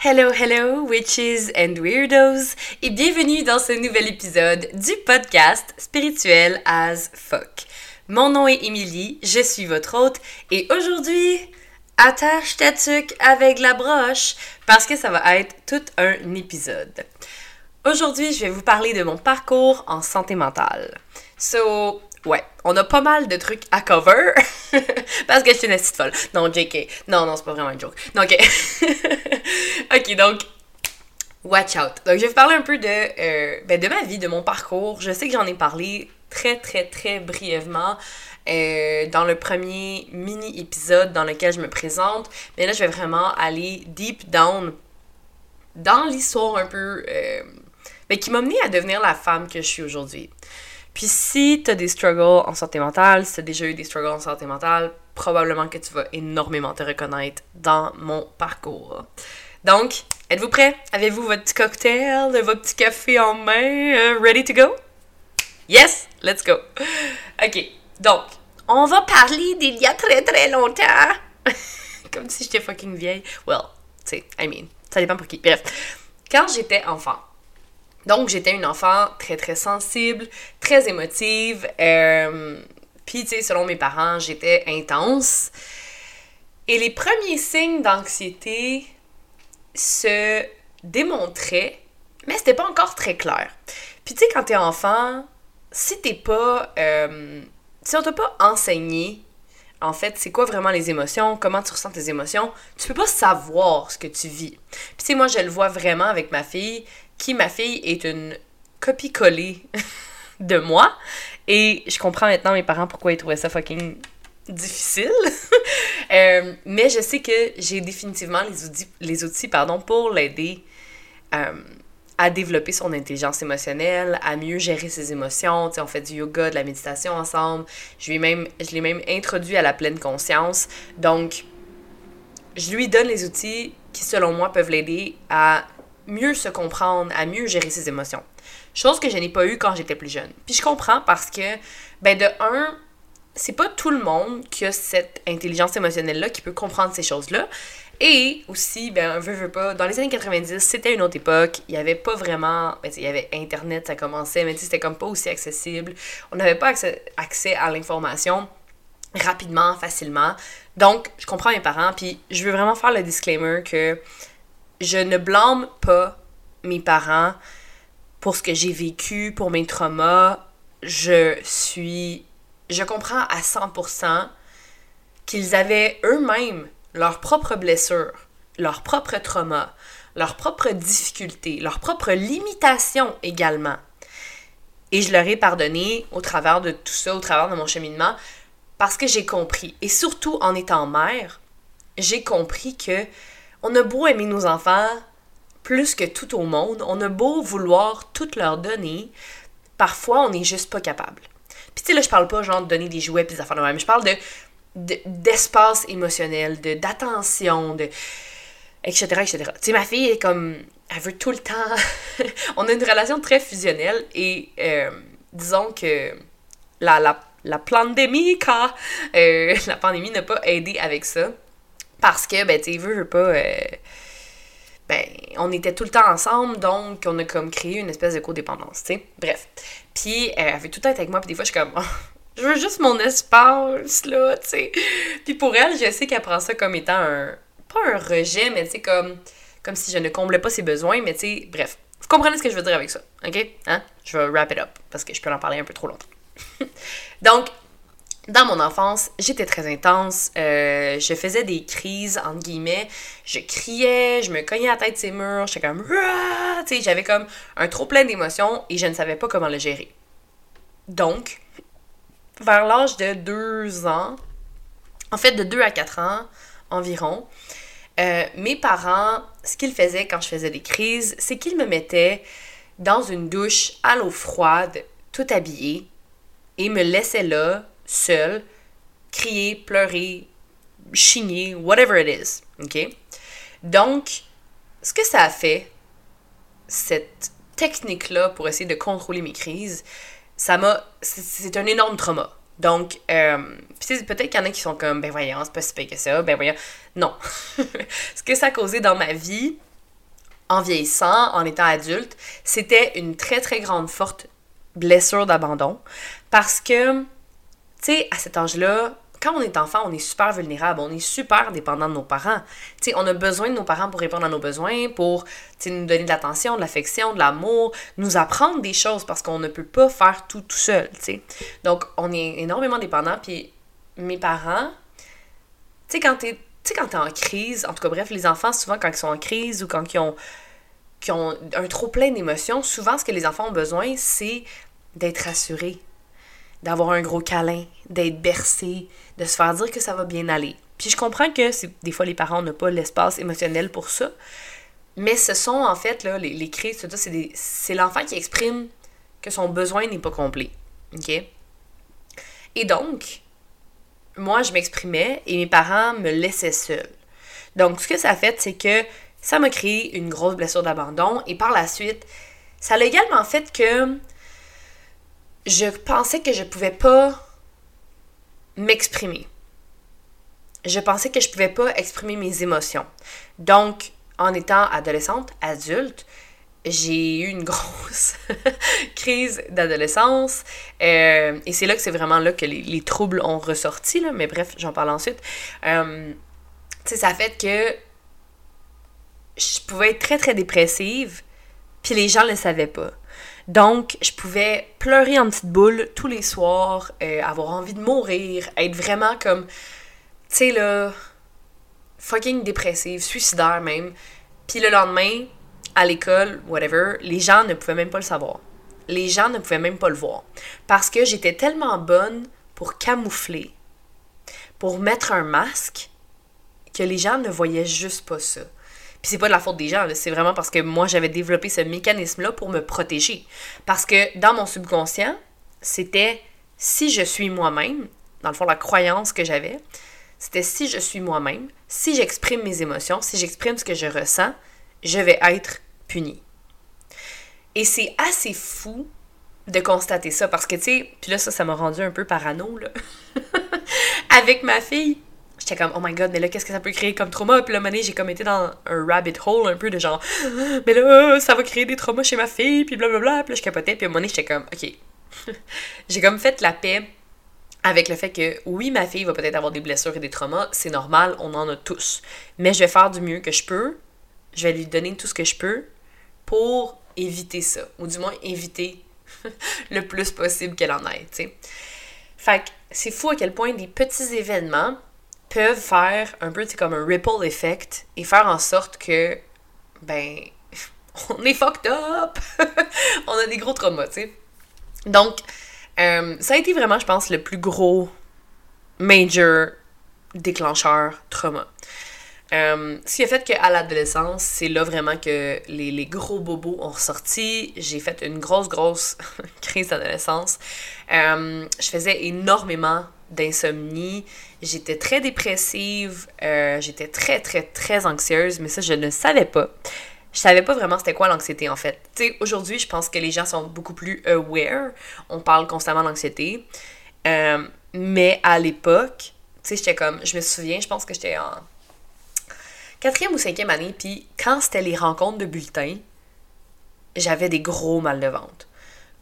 Hello, hello, witches and weirdos, et bienvenue dans ce nouvel épisode du podcast Spirituel as Fuck. Mon nom est Émilie, je suis votre hôte, et aujourd'hui, attache ta tuque avec la broche, parce que ça va être tout un épisode. Aujourd'hui, je vais vous parler de mon parcours en santé mentale. So, ouais, on a pas mal de trucs à cover. parce que je suis une petite folle. Non, JK. Non, non, c'est pas vraiment une joke. Ok. ok, donc, watch out. Donc, je vais vous parler un peu de, euh, ben, de ma vie, de mon parcours. Je sais que j'en ai parlé très, très, très brièvement euh, dans le premier mini-épisode dans lequel je me présente. Mais là, je vais vraiment aller deep down dans l'histoire un peu. Euh, ben, qui m'a mené à devenir la femme que je suis aujourd'hui. Puis si tu as des struggles en santé mentale, si tu as déjà eu des struggles en santé mentale, probablement que tu vas énormément te reconnaître dans mon parcours. Donc, êtes-vous prêts? Avez-vous votre petit cocktail, votre petit café en main, euh, ready to go? Yes, let's go. Ok, donc, on va parler d'il y a très très longtemps. Comme si j'étais fucking vieille. Well, tu sais, I mean, ça dépend pour qui. Bref, quand j'étais enfant, donc, j'étais une enfant très, très sensible, très émotive. Euh, Puis, tu sais, selon mes parents, j'étais intense. Et les premiers signes d'anxiété se démontraient, mais c'était pas encore très clair. Puis, tu sais, quand t'es enfant, si t'es pas. Euh, si on t'a pas enseigné, en fait, c'est quoi vraiment les émotions, comment tu ressens tes émotions, tu peux pas savoir ce que tu vis. Puis, tu sais, moi, je le vois vraiment avec ma fille qui, ma fille, est une copie-collée de moi. Et je comprends maintenant mes parents pourquoi ils trouvaient ça fucking difficile. Euh, mais je sais que j'ai définitivement les outils, les outils pardon, pour l'aider euh, à développer son intelligence émotionnelle, à mieux gérer ses émotions. sais, on fait du yoga, de la méditation ensemble. Je, lui même, je l'ai même introduit à la pleine conscience. Donc, je lui donne les outils qui, selon moi, peuvent l'aider à mieux se comprendre, à mieux gérer ses émotions. Chose que je n'ai pas eu quand j'étais plus jeune. Puis je comprends parce que, ben de un, c'est pas tout le monde qui a cette intelligence émotionnelle-là qui peut comprendre ces choses-là. Et aussi, ben, veut, veut pas, dans les années 90, c'était une autre époque. Il y avait pas vraiment. Ben, il y avait Internet, ça commençait, mais c'était comme pas aussi accessible. On n'avait pas accès à l'information rapidement, facilement. Donc, je comprends mes parents, puis je veux vraiment faire le disclaimer que je ne blâme pas mes parents pour ce que j'ai vécu, pour mes traumas. Je suis. Je comprends à 100% qu'ils avaient eux-mêmes leurs propres blessures, leurs propres traumas, leurs propres difficultés, leurs propres limitations également. Et je leur ai pardonné au travers de tout ça, au travers de mon cheminement, parce que j'ai compris. Et surtout en étant mère, j'ai compris que on a beau aimer nos enfants plus que tout au monde, on a beau vouloir tout leur donner, parfois on n'est juste pas capable. Puis tu sais, là, je parle pas genre de donner des jouets puis des affaires de même, je parle de d'espace émotionnel, de d'attention, de etc. etc. Tu sais, ma fille est comme elle veut tout le temps. on a une relation très fusionnelle et euh, disons que la, la, la pandémie, euh, la pandémie n'a pas aidé avec ça. Parce que, ben, tu veux, veux pas. Euh, ben, on était tout le temps ensemble, donc on a comme créé une espèce de codépendance, tu sais. Bref. Puis, euh, elle veut tout le temps être avec moi, puis des fois, je suis comme. je veux juste mon espace, là, tu sais. Puis pour elle, je sais qu'elle prend ça comme étant un. Pas un rejet, mais tu sais, comme. Comme si je ne comblais pas ses besoins, mais tu sais, bref. Vous comprenez ce que je veux dire avec ça, ok? Hein? Je vais wrap it up, parce que je peux en parler un peu trop longtemps. donc, dans mon enfance, j'étais très intense. Euh, je faisais des crises, entre guillemets. Je criais, je me cognais la tête ces murs. J'étais comme... J'avais comme un trop plein d'émotions et je ne savais pas comment le gérer. Donc, vers l'âge de 2 ans, en fait de 2 à 4 ans environ, euh, mes parents, ce qu'ils faisaient quand je faisais des crises, c'est qu'ils me mettaient dans une douche à l'eau froide, tout habillée, et me laissaient là seul, crier, pleurer, chigner, whatever it is. OK? Donc, ce que ça a fait, cette technique-là pour essayer de contrôler mes crises, ça m'a. C'est un énorme trauma. Donc, euh, peut-être qu'il y en a qui sont comme, ben voyons, c'est pas si pire que ça, ben voyons. Non. ce que ça a causé dans ma vie, en vieillissant, en étant adulte, c'était une très très grande forte blessure d'abandon parce que, tu sais, à cet âge-là, quand on est enfant, on est super vulnérable, on est super dépendant de nos parents. Tu sais, on a besoin de nos parents pour répondre à nos besoins, pour nous donner de l'attention, de l'affection, de l'amour, nous apprendre des choses parce qu'on ne peut pas faire tout tout seul, tu sais. Donc, on est énormément dépendant. Puis, mes parents, tu sais, quand t'es t'es en crise, en tout cas, bref, les enfants, souvent, quand ils sont en crise ou quand ils ont, qui ont un trop plein d'émotions, souvent, ce que les enfants ont besoin, c'est d'être rassurés, d'avoir un gros câlin, d'être bercés, de se faire dire que ça va bien aller. Puis je comprends que des fois, les parents n'ont pas l'espace émotionnel pour ça, mais ce sont, en fait, là, les, les crises, c'est l'enfant qui exprime que son besoin n'est pas complet. OK? Et donc, moi, je m'exprimais et mes parents me laissaient seule. Donc, ce que ça a fait, c'est que ça m'a créé une grosse blessure d'abandon et par la suite, ça a également fait que je pensais que je pouvais pas m'exprimer. Je pensais que je pouvais pas exprimer mes émotions. Donc, en étant adolescente, adulte, j'ai eu une grosse crise d'adolescence. Euh, et c'est là que c'est vraiment là que les, troubles ont ressorti, là, mais bref, j'en parle ensuite. Euh, tu ça fait que je pouvais être très, très dépressive, puis les gens ne le savaient pas. Donc, je pouvais pleurer en petite boule tous les soirs, euh, avoir envie de mourir, être vraiment comme, tu sais, là, fucking dépressive, suicidaire même. Puis le lendemain, à l'école, whatever, les gens ne pouvaient même pas le savoir. Les gens ne pouvaient même pas le voir. Parce que j'étais tellement bonne pour camoufler, pour mettre un masque, que les gens ne voyaient juste pas ça. Puis c'est pas de la faute des gens, c'est vraiment parce que moi j'avais développé ce mécanisme-là pour me protéger. Parce que dans mon subconscient, c'était si je suis moi-même, dans le fond la croyance que j'avais, c'était si je suis moi-même, si j'exprime mes émotions, si j'exprime ce que je ressens, je vais être puni. Et c'est assez fou de constater ça parce que, tu sais, puis là, ça, ça m'a rendu un peu parano, là. Avec ma fille, j'étais comme, oh my god, mais là, qu'est-ce que ça peut créer comme trauma? Puis là, mané, j'ai comme été dans un rabbit hole un peu de genre, mais là, ça va créer des traumas chez ma fille, puis blablabla. Puis là, je capotais, puis à un moment donné, j'étais comme, ok. j'ai comme fait la paix avec le fait que oui, ma fille va peut-être avoir des blessures et des traumas, c'est normal, on en a tous. Mais je vais faire du mieux que je peux, je vais lui donner tout ce que je peux pour éviter ça, ou du moins éviter le plus possible qu'elle en ait, tu sais. Fait que c'est fou à quel point des petits événements peuvent faire un peu comme un ripple effect et faire en sorte que, ben, on est fucked up! on a des gros traumas, tu sais. Donc, euh, ça a été vraiment, je pense, le plus gros major déclencheur trauma. Euh, ce qui a fait qu'à l'adolescence, c'est là vraiment que les, gros bobos ont ressorti. J'ai fait une grosse, grosse crise d'adolescence. Euh, je faisais énormément d'insomnie. J'étais très dépressive. Euh, j'étais très, très, très anxieuse, mais ça, je ne savais pas. Je savais pas vraiment c'était quoi l'anxiété en fait. Tu sais, aujourd'hui, je pense que les gens sont beaucoup plus aware. On parle constamment d'anxiété. mais à l'époque, tu sais, j'étais comme, je me souviens, je pense que j'étais en quatrième ou cinquième année, puis quand c'était les rencontres de bulletins, j'avais des gros mal de ventre.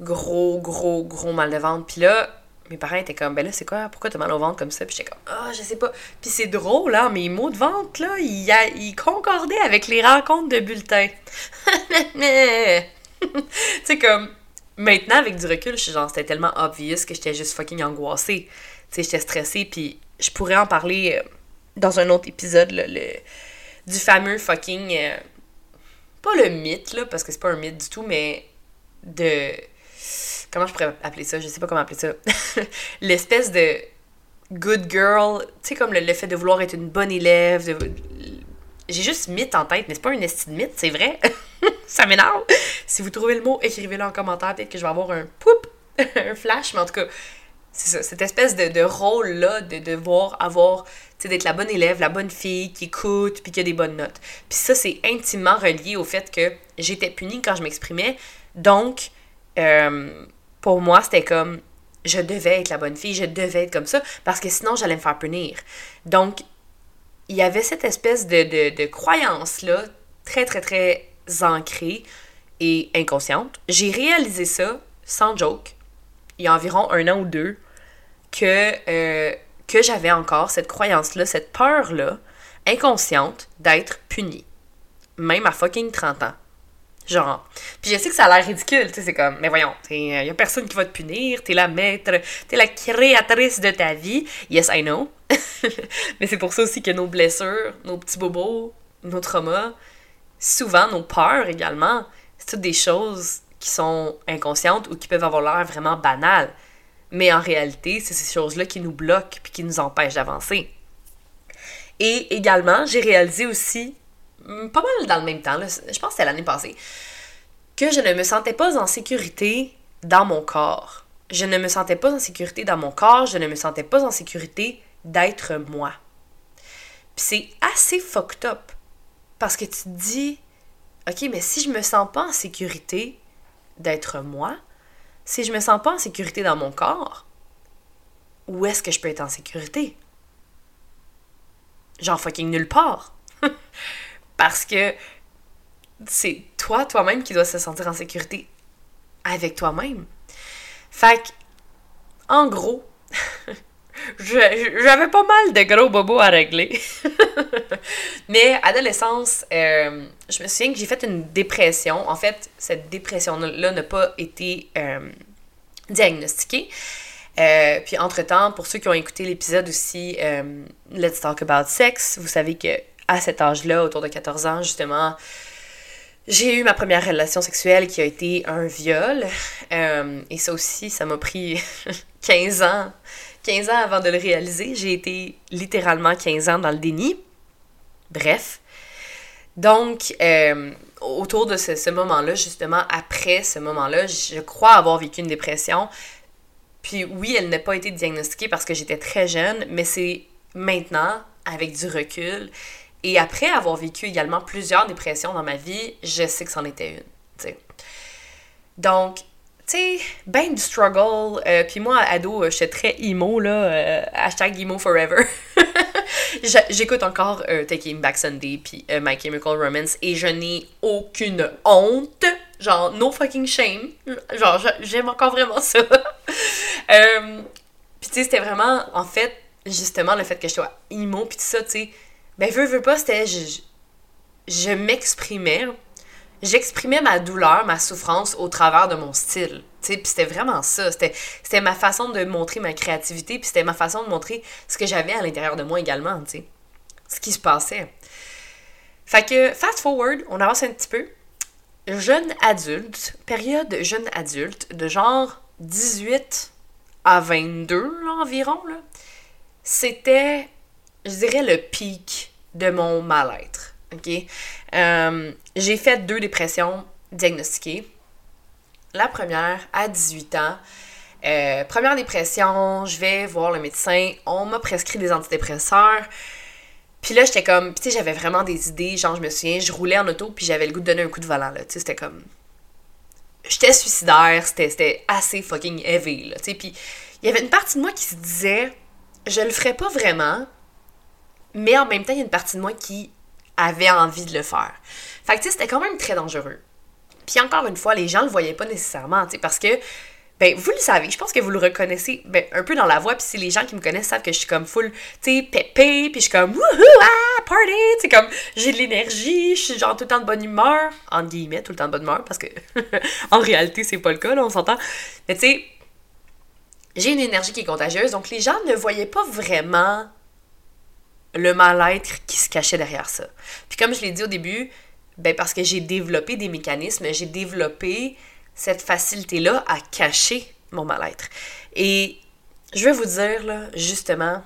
Gros, gros, gros mal de ventre. Puis là, mes parents étaient comme, ben là, c'est quoi, pourquoi t'as mal au ventre comme ça? Puis j'étais comme, ah, je sais pas. Puis c'est drôle, hein, mes mots de ventre, là, ils, concordaient avec les rencontres de bulletins. tu sais, comme, maintenant, avec du recul, je genre, c'était tellement obvious que j'étais juste fucking angoissée. Tu sais, j'étais stressée, puis je pourrais en parler euh, dans un autre épisode, là, le du fameux fucking. Euh, pas le mythe, là, parce que c'est pas un mythe du tout, mais de. Comment je pourrais appeler ça? Je sais pas comment appeler ça. L'espèce de good girl, tu sais, comme le, fait de vouloir être une bonne élève. J'ai juste mythe en tête, mais c'est pas un estime mythe, c'est vrai. ça m'énerve. Si vous trouvez le mot, écrivez-le en commentaire. Peut-être que je vais avoir un poup, un flash, mais en tout cas, c'est ça, cette espèce de, rôle-là de devoir avoir, tu sais, d'être la bonne élève, la bonne fille qui écoute, puis qui a des bonnes notes. Puis ça, c'est intimement relié au fait que j'étais punie quand je m'exprimais. Donc, euh, pour moi, c'était comme, je devais être la bonne fille, je devais être comme ça, parce que sinon, j'allais me faire punir. Donc, il y avait cette espèce de, de, croyance-là, très, très, très ancrée et inconsciente. J'ai réalisé ça, sans joke, il y a environ un an ou deux, que, euh, que j'avais encore cette croyance-là, cette peur-là, inconsciente, d'être punie. Même à fucking 30 ans. Genre. Puis je sais que ça a l'air ridicule, tu sais, c'est comme, mais voyons, il y a personne qui va te punir, t'es la maître, t'es la créatrice de ta vie. Yes, I know. mais c'est pour ça aussi que nos blessures, nos petits bobos, nos traumas, souvent nos peurs également, c'est toutes des choses qui sont inconscientes ou qui peuvent avoir l'air vraiment banales. Mais en réalité, c'est ces choses-là qui nous bloquent puis qui nous empêchent d'avancer. Et également, j'ai réalisé aussi pas mal dans le même temps, je pense que c'était l'année passée, que je ne me sentais pas en sécurité dans mon corps. Je ne me sentais pas en sécurité dans mon corps, je ne me sentais pas en sécurité d'être moi. Puis c'est assez fucked up. Parce que tu te dis, OK, mais si je me sens pas en sécurité d'être moi, si je me sens pas en sécurité dans mon corps, où est-ce que je peux être en sécurité? Genre fucking nulle part. Parce que c'est toi, toi-même, qui dois se sentir en sécurité avec toi-même. Fait que, en gros, j'avais pas mal de gros bobos à régler. Mais adolescence, euh, je me souviens que j'ai fait une dépression. En fait, cette dépression-là n'a pas été euh, diagnostiquée. Euh, puis entre-temps, pour ceux qui ont écouté l'épisode aussi Let's Talk About Sex, vous savez que à cet âge-là, autour de 14 ans, justement, j'ai eu ma première relation sexuelle qui a été un viol. Euh, et ça aussi, ça m'a pris 15 ans. 15 ans avant de le réaliser. J'ai été littéralement 15 ans dans le déni. Bref. Donc, euh, autour de ce, ce moment-là, justement, après ce moment-là, je crois avoir vécu une dépression. Puis oui, elle n'a pas été diagnostiquée parce que j'étais très jeune, mais c'est maintenant, avec du recul, et après avoir vécu également plusieurs dépressions dans ma vie, je sais que c'en était une. T'sais. Donc, tu sais, ben du struggle. Euh, puis moi, ado, euh, j'étais très emo, là. Euh, hashtag emo forever. J'écoute encore Taking Back Sunday puis My Chemical Romance et je n'ai aucune honte. Genre, no fucking shame. Genre, j'aime encore vraiment ça. puis tu sais, c'était vraiment, en fait, justement, le fait que je sois emo puis tout ça, tu sais ben, veux, veux pas, c'était. Je, je m'exprimais. J'exprimais ma douleur, ma souffrance au travers de mon style. Puis c'était vraiment ça. C'était ma façon de montrer ma créativité, puis c'était ma façon de montrer ce que j'avais à l'intérieur de moi également, tu sais. Ce qui se passait. Fait que, fast forward, on avance un petit peu. Jeune adulte, période jeune adulte, de genre 18 à 22 là, environ, là. C'était je dirais, le pic de mon mal-être. OK? Euh, j'ai fait deux dépressions diagnostiquées. La première, à 18 ans. Euh, première dépression, je vais voir le médecin. On m'a prescrit des antidépresseurs. Puis là, j'étais comme, tu sais, j'avais vraiment des idées. Genre, je me souviens, je roulais en auto, puis j'avais le goût de donner un coup de volant. Tu sais, c'était comme. J'étais suicidaire, c'était assez fucking heavy, là. Puis il y avait une partie de moi qui se disait, je le ferais pas vraiment, mais en même temps, il y a une partie de moi qui avait envie de le faire. Fait que, c'était quand même très dangereux. Puis encore une fois, les gens le voyaient pas nécessairement, parce que, ben, vous le savez, je pense que vous le reconnaissez ben, un peu dans la voix, puis si les gens qui me connaissent savent que je suis comme full, tu sais, pépé, puis je suis comme, wouhou, ah, party, tu comme, j'ai de l'énergie, je suis genre tout le temps de bonne humeur, en guillemets, tout le temps de bonne humeur, parce que, en réalité, c'est pas le cas, là, on s'entend. Mais tu sais, j'ai une énergie qui est contagieuse, donc les gens ne voyaient pas vraiment le mal-être qui se cachait derrière ça. Puis comme je l'ai dit au début, ben parce que j'ai développé des mécanismes, j'ai développé cette facilité-là à cacher mon mal-être. Et je vais vous dire, là, justement,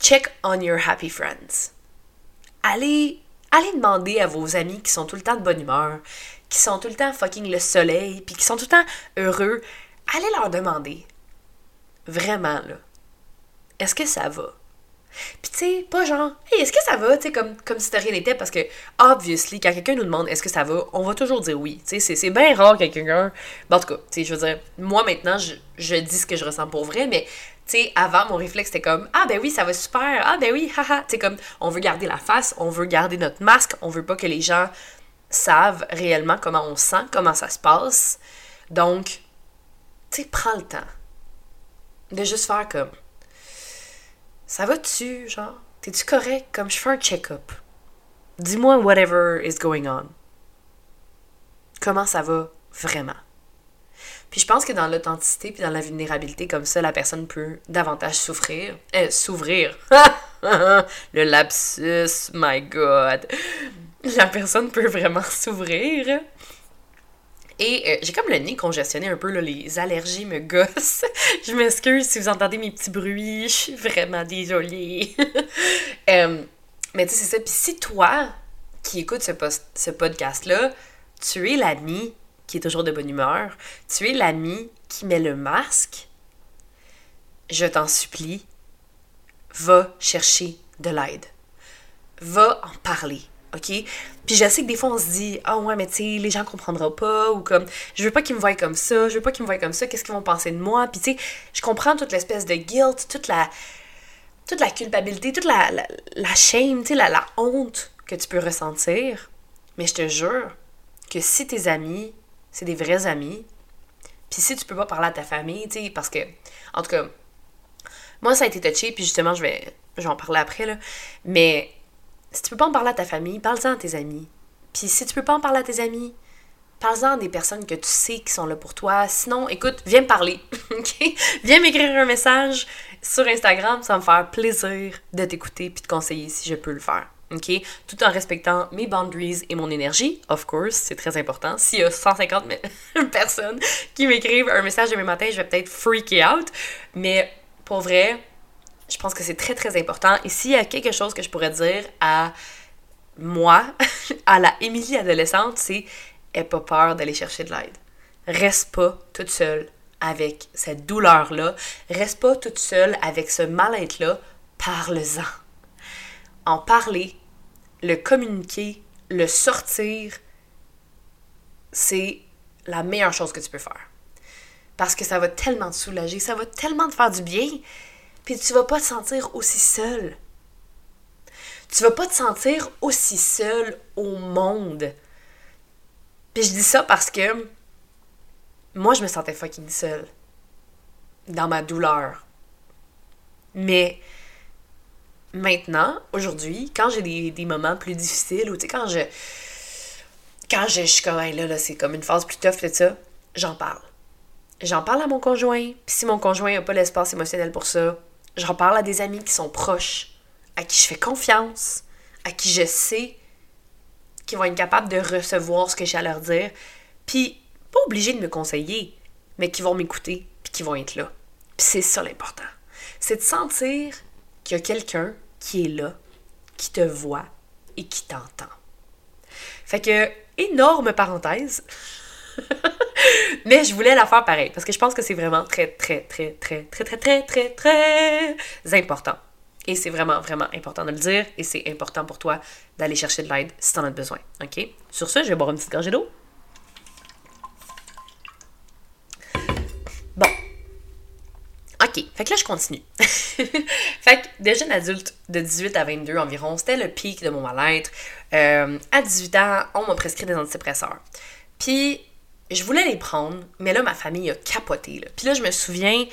check on your happy friends. Allez, allez demander à vos amis qui sont tout le temps de bonne humeur, qui sont tout le temps fucking le soleil, puis qui sont tout le temps heureux, allez leur demander, vraiment, là, est-ce que ça va? Puis tu sais, pas genre, hey, est-ce que ça va? Tu sais, comme, comme si rien n'était, parce que, obviously, quand quelqu'un nous demande est-ce que ça va, on va toujours dire oui. Tu sais, c'est bien rare que quelqu'un. en tout cas, tu sais, je veux dire, moi maintenant, je, je dis ce que je ressens pour vrai, mais tu sais, avant, mon réflexe c'était comme Ah ben oui, ça va super, ah ben oui, haha. Tu sais, comme on veut garder la face, on veut garder notre masque, on veut pas que les gens savent réellement comment on sent, comment ça se passe. Donc, tu sais, prends le temps de juste faire comme ça va-tu, genre? T'es-tu correct? Comme je fais un check-up. Dis-moi whatever is going on. Comment ça va vraiment? Puis je pense que dans l'authenticité puis dans la vulnérabilité comme ça, la personne peut davantage souffrir. Euh, s'ouvrir. Le lapsus, my god. La personne peut vraiment s'ouvrir. Et euh, j'ai comme le nez congestionné un peu, là, les allergies me gossent. je m'excuse si vous entendez mes petits bruits, je suis vraiment désolée. Euh, mais tu sais, c'est ça. Puis si toi, qui écoutes ce, ce podcast-là, tu es l'ami qui est toujours de bonne humeur, tu es l'ami qui met le masque, je t'en supplie, va chercher de l'aide. Va en parler. OK? Puis je sais que des fois, on se dit, ah ouais, mais tu sais, les gens comprendront pas, ou comme, je veux pas qu'ils me voient comme ça, je veux pas qu'ils me voient comme ça, qu'est-ce qu'ils vont penser de moi? Puis tu sais, je comprends toute l'espèce de guilt, toute la, toute la culpabilité, toute la, la, shame, tu sais, la, la honte que tu peux ressentir. Mais je te jure que si tes amis, c'est des vrais amis, puis si tu peux pas parler à ta famille, tu sais, parce que, en tout cas, moi, ça a été touché, puis justement, je vais, je vais en parler après, là, mais si tu peux pas en parler à ta famille, parle-en à tes amis. Puis si tu peux pas en parler à tes amis, parle-en à des personnes que tu sais qui sont là pour toi. Sinon, écoute, viens me parler, OK? Viens m'écrire un message sur Instagram, ça me faire plaisir de t'écouter puis de conseiller si je peux le faire. OK? Tout en respectant mes boundaries et mon énergie, of course, c'est très important. S'il y a 150 personnes qui m'écrivent un message demain matin, je vais peut-être freaker out. Mais pour vrai, je pense que c'est très, très important. Et s'il y a quelque chose que je pourrais dire à moi, à la Émilie adolescente, c'est n'aie pas peur d'aller chercher de l'aide. Reste pas toute seule avec cette douleur-là. Reste pas toute seule avec ce mal-être-là. Parle-en. En parler, le communiquer, le sortir, c'est la meilleure chose que tu peux faire. Parce que ça va tellement te soulager, ça va tellement te faire du bien. Puis tu vas pas te sentir aussi seul. Tu vas pas te sentir aussi seul au monde. Puis je dis ça parce que moi, je me sentais fucking seule. Dans ma douleur. Mais maintenant, aujourd'hui, quand j'ai des, moments plus difficiles, ou tu sais, quand je. Quand je, suis comme, là, là c'est comme une phase plus tough, tout ça, j'en parle. J'en parle à mon conjoint, puis si mon conjoint n'a pas l'espace émotionnel pour ça, J'en parle à des amis qui sont proches, à qui je fais confiance, à qui je sais qu'ils vont être capables de recevoir ce que j'ai à leur dire. Puis, pas obligés de me conseiller, mais qui vont m'écouter, puis qui vont être là. Puis c'est ça l'important. C'est de sentir qu'il y a quelqu'un qui est là, qui te voit et qui t'entend. Fait que, énorme parenthèse. Mais je voulais la faire pareil parce que je pense que c'est vraiment très, très, très, très, très, très, très, très, très important. Et c'est vraiment, vraiment important de le dire et c'est important pour toi d'aller chercher de l'aide si tu en as besoin. OK? Sur ce, je vais boire une petite gorgée d'eau. Bon. OK. Fait que là, je continue. fait que des jeunes adultes de 18 à 22 environ, c'était le pic de mon mal-être. Euh, à 18 ans, on m'a prescrit des antidépresseurs. Puis je voulais les prendre, mais là, ma famille a capoté. Là. Puis là, je me souviens,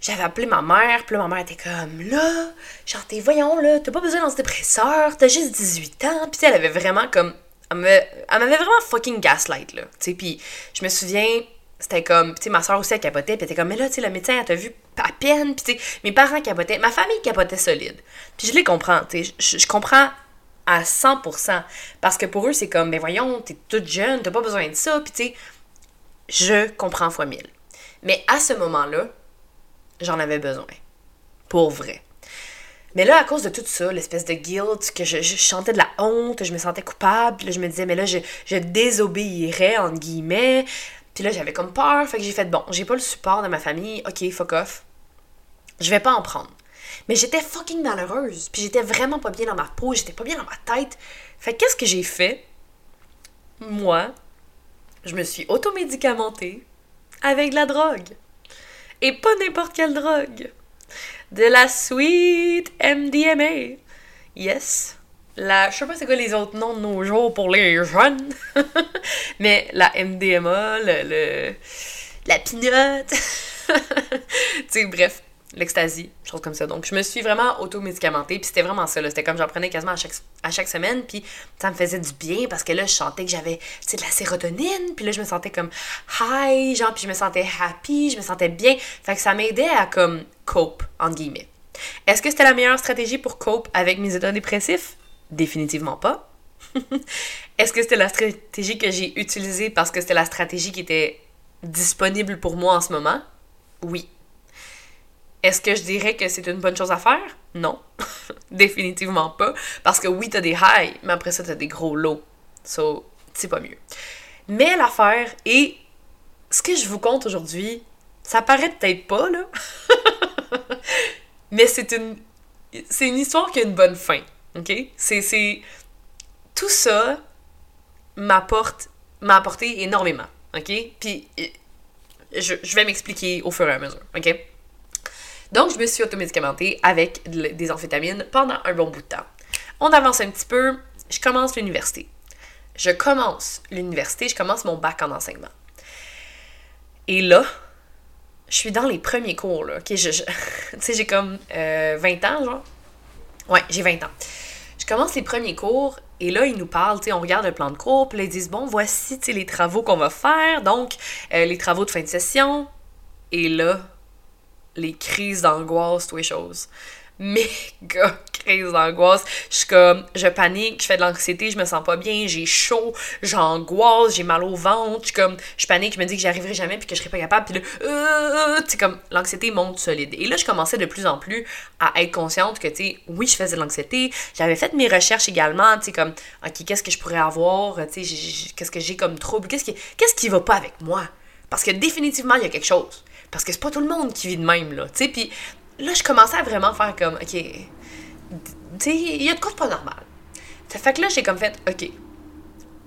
j'avais appelé ma mère, puis là, ma mère était comme, là, genre, t'es, voyons, là, t'as pas besoin d'antidépresseur, t'as juste 18 ans. Puis elle avait vraiment comme, elle m'avait vraiment fucking gaslight, là. Tu sais, puis je me souviens, c'était comme, tu sais, ma soeur aussi, elle capotait, puis elle était comme, mais là, tu sais, le médecin, elle t'a vu à peine, puis tu sais, mes parents capotaient, ma famille capotait solide. Puis je les comprends, tu sais, je comprends à 100%. Parce que pour eux, c'est comme, mais voyons, t'es toute jeune, t'as pas besoin de ça. Puis tu sais, je comprends fois mille. Mais à ce moment-là, j'en avais besoin. Pour vrai. Mais là, à cause de tout ça, l'espèce de guilt, que je, chantais de la honte, je me sentais coupable, je me disais, mais là, je, je désobéirais, entre guillemets. Puis là, j'avais comme peur, fait que j'ai fait, bon, j'ai pas le support de ma famille, ok, fuck off. Je vais pas en prendre. Mais j'étais fucking malheureuse. Puis j'étais vraiment pas bien dans ma peau, j'étais pas bien dans ma tête. Fait qu'est-ce que j'ai fait? Moi, je me suis automédicamentée avec de la drogue. Et pas n'importe quelle drogue. De la sweet MDMA. Yes, la, je sais pas c'est quoi les autres noms de nos jours pour les jeunes, mais la MDMA, le, la pinotte, tu sais, bref, l'ecstasy, choses comme ça. Donc, je me suis vraiment auto-médicamentée, puis c'était vraiment ça, C'était comme j'en prenais quasiment à chaque, à chaque semaine, puis ça me faisait du bien parce que là, je sentais que j'avais, de la sérotonine, puis là, je me sentais comme high, genre, puis je me sentais happy, je me sentais bien. Fait que ça m'aidait à, comme, cope, entre guillemets. Est-ce que c'était la meilleure stratégie pour cope avec mes états dépressifs? Définitivement pas. Est-ce que c'était la stratégie que j'ai utilisée parce que c'était la stratégie qui était disponible pour moi en ce moment? Oui. Est-ce que je dirais que c'est une bonne chose à faire? Non. Définitivement pas. Parce que oui, t'as des highs, mais après ça, t'as des gros lows. So, c'est pas mieux. Mais l'affaire, et ce que je vous compte aujourd'hui, ça paraît peut-être pas, là. mais c'est une. C'est une histoire qui a une bonne fin. OK? C'est. Tout ça m'apporte. m'a apporté énormément. OK? Puis. Je, je vais m'expliquer au fur et à mesure. OK? Donc, je me suis automédicamentée avec des amphétamines pendant un bon bout de temps. On avance un petit peu, je commence l'université. Je commence l'université, je commence mon bac en enseignement. Et là, je suis dans les premiers cours, là. j'ai comme 20 euh, ans, genre? Ouais, j'ai 20 ans. Je commence les premiers cours et là, ils nous parlent, on regarde le plan de cours, puis là, ils disent, bon, voici, les travaux qu'on va faire, donc, euh, les travaux de fin de session. Et là, les crises d'angoisse, toutes les choses. Méga crise d'angoisse. Je suis comme, je panique, je fais de l'anxiété, je me sens pas bien, j'ai chaud, j'angoisse, j'ai mal au ventre, je suis comme, je panique, je me dis que j'y arriverai jamais puis que je serai pas capable, puis là, euh, tu comme, l'anxiété monte solide. Et là, je commençais de plus en plus à être consciente que, tu oui, je faisais de l'anxiété, j'avais fait mes recherches également, tu comme, ok, qu'est-ce que je pourrais avoir, tu sais, qu'est-ce que j'ai comme trouble, qu'est-ce qui, qu'est-ce qui va pas avec moi? Parce que définitivement, il y a quelque chose. Parce que c'est pas tout le monde qui vit de même, là. Tu sais, puis là, je commençais à vraiment faire comme, OK, tu sais, il y a de quoi de pas normal. Ça fait que là, j'ai comme fait, OK,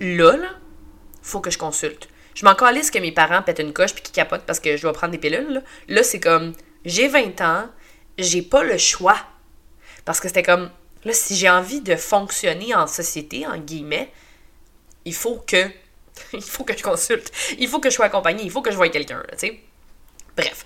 là, là, faut que je consulte. Je m'en calisse que mes parents pètent une coche puis qu'ils capotent parce que je dois prendre des pilules, là. Là, c'est comme, j'ai 20 ans, j'ai pas le choix. Parce que c'était comme, là, si j'ai envie de fonctionner en société, en guillemets, il faut que il faut que je consulte. Il faut que je sois accompagnée. Il faut que je voie quelqu'un, tu sais. Bref.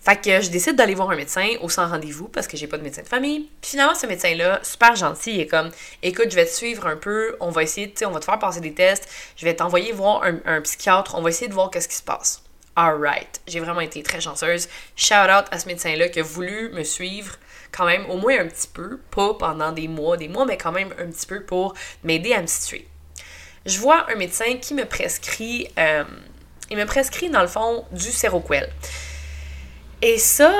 Fait que je décide d'aller voir un médecin au sans rendez-vous parce que j'ai pas de médecin de famille. Puis finalement, ce médecin-là, super gentil, il est comme écoute, je vais te suivre un peu, on va essayer, tu sais, on va te faire passer des tests, je vais t'envoyer voir un, psychiatre, on va essayer de voir qu'est-ce qui se passe. Alright. J'ai vraiment été très chanceuse. Shout out à ce médecin-là qui a voulu me suivre quand même au moins un petit peu, pas pendant des mois, des mois, mais quand même un petit peu pour m'aider à me situer. Je vois un médecin qui me prescrit, euh, il me prescrit dans le fond du Seroquel. Et ça,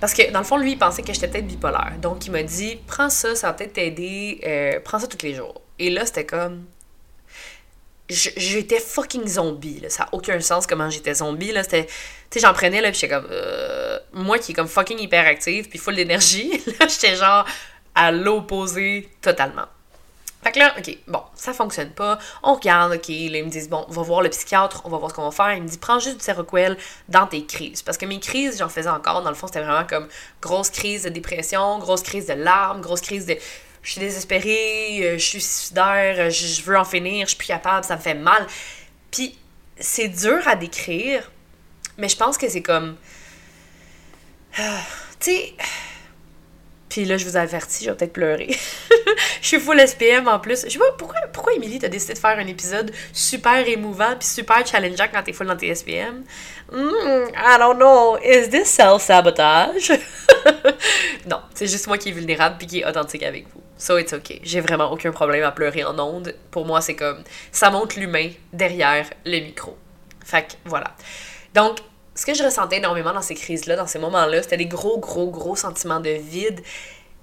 parce que dans le fond, lui, il pensait que j'étais peut-être bipolaire. Donc, il m'a dit Prends ça, ça va peut-être t'aider, euh, prends ça tous les jours. Et là, c'était comme. J'étais fucking zombie, là. Ça n'a aucun sens comment j'étais zombie, là. C'était. Tu sais, j'en prenais, là, puis j'étais comme. Euh, moi qui est comme fucking hyperactive, puis full d'énergie, là, j'étais genre à l'opposé totalement. Fait que là, OK, bon, ça fonctionne pas. On regarde, OK, là, ils me disent, bon, on va voir le psychiatre, on va voir ce qu'on va faire. Il me dit, prends juste du Seroquel dans tes crises. Parce que mes crises, j'en faisais encore. Dans le fond, c'était vraiment comme grosse crise de dépression, grosse crise de larmes, grosse crise de. Je suis désespérée, euh, je suis suicidaire, je veux en finir, je suis plus capable, ça me fait mal. Puis, c'est dur à décrire, mais je pense que c'est comme. tu sais puis là, je vous avertis, je vais peut-être pleurer. je suis full SPM en plus. Je sais pas pourquoi, pourquoi Emily t'as décidé de faire un épisode super émouvant puis super challengeant quand t'es full dans tes SPM. Hmm, I don't know. Is this self-sabotage? non, c'est juste moi qui est vulnérable puis qui est authentique avec vous. So it's okay. J'ai vraiment aucun problème à pleurer en ondes. Pour moi, c'est comme ça montre l'humain derrière le micro. Fait que voilà. Donc, ce que je ressentais énormément dans ces crises-là, dans ces moments-là, c'était des gros, gros, gros sentiments de vide,